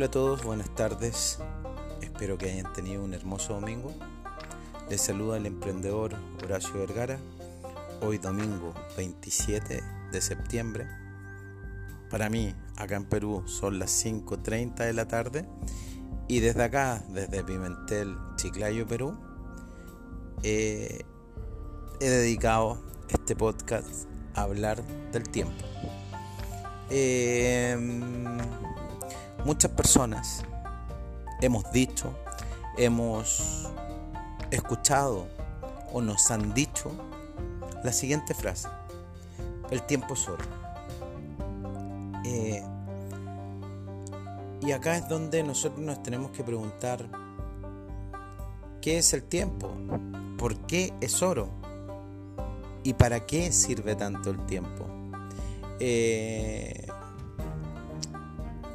Hola a todos, buenas tardes. Espero que hayan tenido un hermoso domingo. Les saluda el emprendedor Horacio Vergara. Hoy domingo 27 de septiembre. Para mí, acá en Perú, son las 5.30 de la tarde. Y desde acá, desde Pimentel, Chiclayo, Perú, he dedicado este podcast a hablar del tiempo. Eh, muchas personas hemos dicho, hemos escuchado o nos han dicho la siguiente frase. El tiempo es oro. Eh, y acá es donde nosotros nos tenemos que preguntar, ¿qué es el tiempo? ¿Por qué es oro? ¿Y para qué sirve tanto el tiempo? Eh,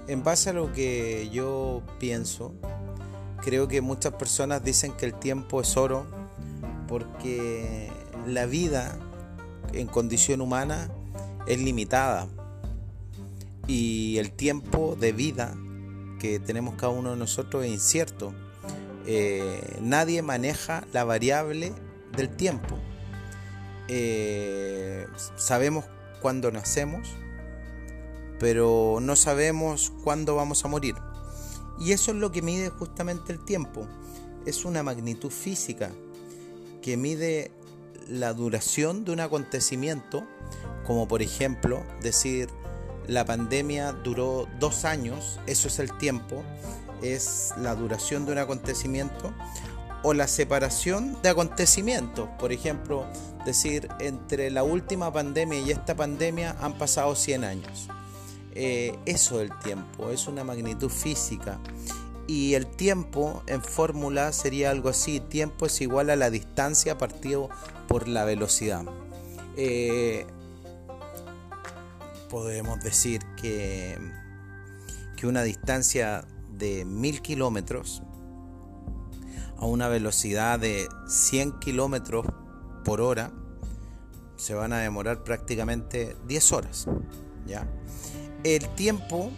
en base a lo que yo pienso, creo que muchas personas dicen que el tiempo es oro porque la vida en condición humana es limitada y el tiempo de vida que tenemos cada uno de nosotros es incierto. Eh, nadie maneja la variable del tiempo. Eh, sabemos cuándo nacemos, pero no sabemos cuándo vamos a morir. Y eso es lo que mide justamente el tiempo. Es una magnitud física que mide la duración de un acontecimiento, como por ejemplo decir la pandemia duró dos años, eso es el tiempo, es la duración de un acontecimiento, o la separación de acontecimientos, por ejemplo, decir entre la última pandemia y esta pandemia han pasado 100 años. Eh, eso del tiempo, es una magnitud física. Y el tiempo en fórmula sería algo así, tiempo es igual a la distancia partido por la velocidad. Eh, podemos decir que, que una distancia de mil kilómetros a una velocidad de 100 kilómetros por hora se van a demorar prácticamente 10 horas. ¿ya? El tiempo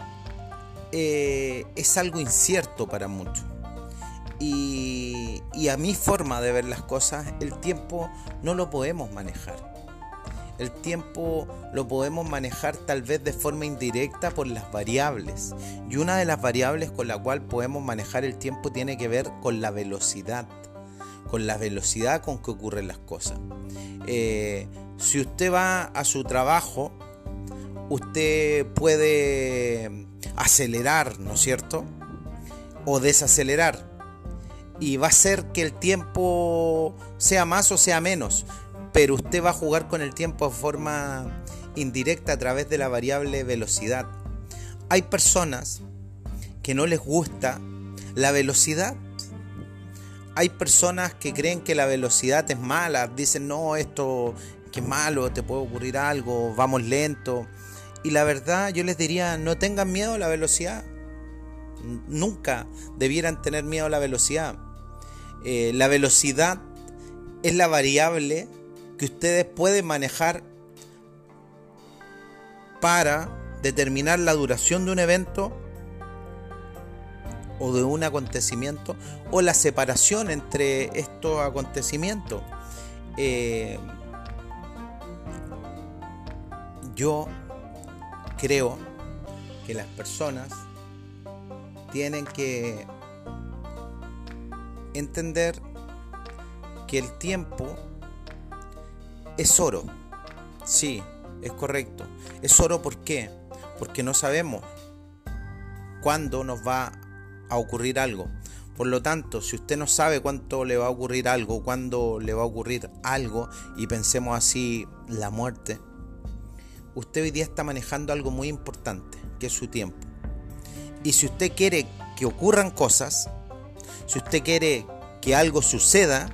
eh, es algo incierto para muchos. Y, a mi forma de ver las cosas, el tiempo no lo podemos manejar. El tiempo lo podemos manejar tal vez de forma indirecta por las variables. Y una de las variables con la cual podemos manejar el tiempo tiene que ver con la velocidad. Con la velocidad con que ocurren las cosas. Eh, si usted va a su trabajo usted puede acelerar, ¿no es cierto? O desacelerar. Y va a ser que el tiempo sea más o sea menos. Pero usted va a jugar con el tiempo de forma indirecta a través de la variable velocidad. Hay personas que no les gusta la velocidad. Hay personas que creen que la velocidad es mala. Dicen, no, esto es malo, te puede ocurrir algo, vamos lento. Y la verdad yo les diría, no tengan miedo a la velocidad. Nunca debieran tener miedo a la velocidad. Eh, la velocidad es la variable que ustedes pueden manejar para determinar la duración de un evento o de un acontecimiento o la separación entre estos acontecimientos. Eh, yo creo que las personas tienen que entender que el tiempo es oro. Sí, es correcto. Es oro ¿por qué? Porque no sabemos cuándo nos va a ocurrir algo. Por lo tanto, si usted no sabe cuánto le va a ocurrir algo, cuándo le va a ocurrir algo, y pensemos así, la muerte, usted hoy día está manejando algo muy importante, que es su tiempo. Y si usted quiere que ocurran cosas, si usted quiere que algo suceda,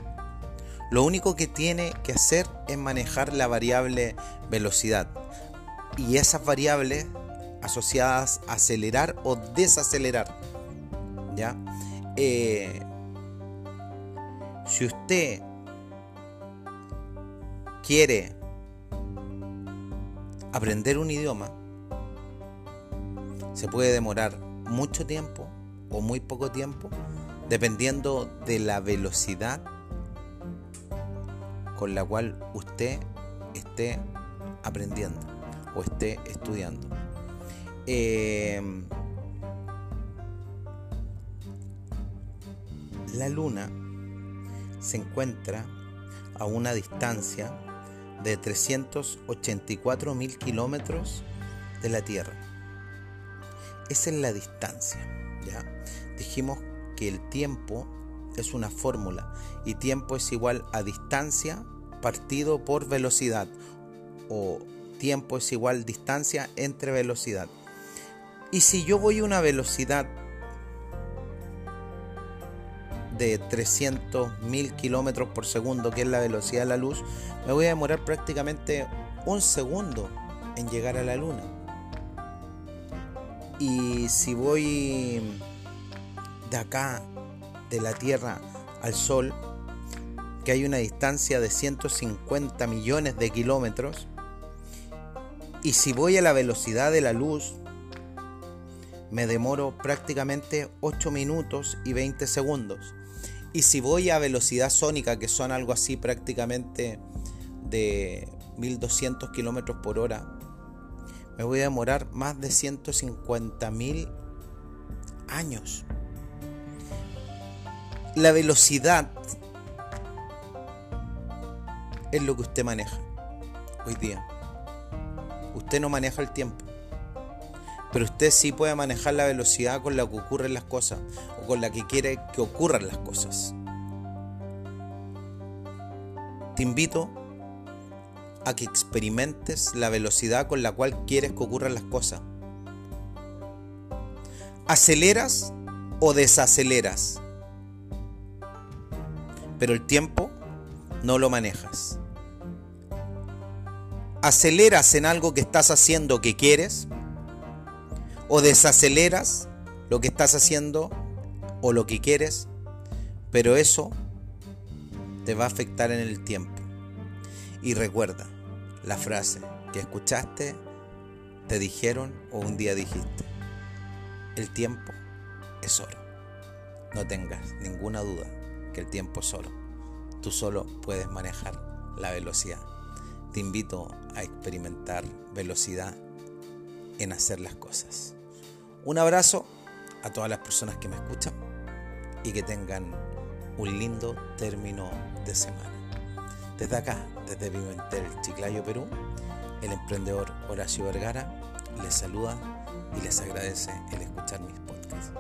lo único que tiene que hacer es manejar la variable velocidad. Y esas variables asociadas a acelerar o desacelerar. ¿Ya? Eh, si usted quiere aprender un idioma se puede demorar mucho tiempo o muy poco tiempo, dependiendo de la velocidad con la cual usted esté aprendiendo o esté estudiando. Em, la luna se encuentra a una distancia de 384 mil kilómetros de la Tierra. Esa es la distancia. ¿ya? Dijimos que el tiempo es una fórmula y tiempo es igual a distancia partido por velocidad o tiempo es igual distancia entre velocidad. Y si yo voy a una velocidad de 300.000 kilómetros por segundo, que es la velocidad de la luz, me voy a demorar prácticamente un segundo en llegar a la luna. Y si voy de acá, de la Tierra al Sol, que hay una distancia de 150 millones de kilómetros, y si voy a la velocidad de la luz, me demoro prácticamente 8 minutos y 20 segundos. Y si voy a velocidad sónica, que son algo así prácticamente de 1200 kilómetros por hora, me voy a demorar más de 150 mil años. La velocidad es lo que usted maneja hoy día. Usted no maneja el tiempo. Pero usted sí puede manejar la velocidad con la que ocurren las cosas o con la que quiere que ocurran las cosas. Te invito a que experimentes la velocidad con la cual quieres que ocurran las cosas. ¿Aceleras o desaceleras? Pero el tiempo no lo manejas. ¿Aceleras en algo que estás haciendo que quieres? O desaceleras lo que estás haciendo o lo que quieres, pero eso te va a afectar en el tiempo. Y recuerda la frase que escuchaste, te dijeron o un día dijiste, el tiempo es oro. No tengas ninguna duda que el tiempo es oro. Tú solo puedes manejar la velocidad. Te invito a experimentar velocidad en hacer las cosas. Un abrazo a todas las personas que me escuchan y que tengan un lindo término de semana. Desde acá, desde Pimentel, Chiclayo, Perú, el emprendedor Horacio Vergara les saluda y les agradece el escuchar mis podcasts.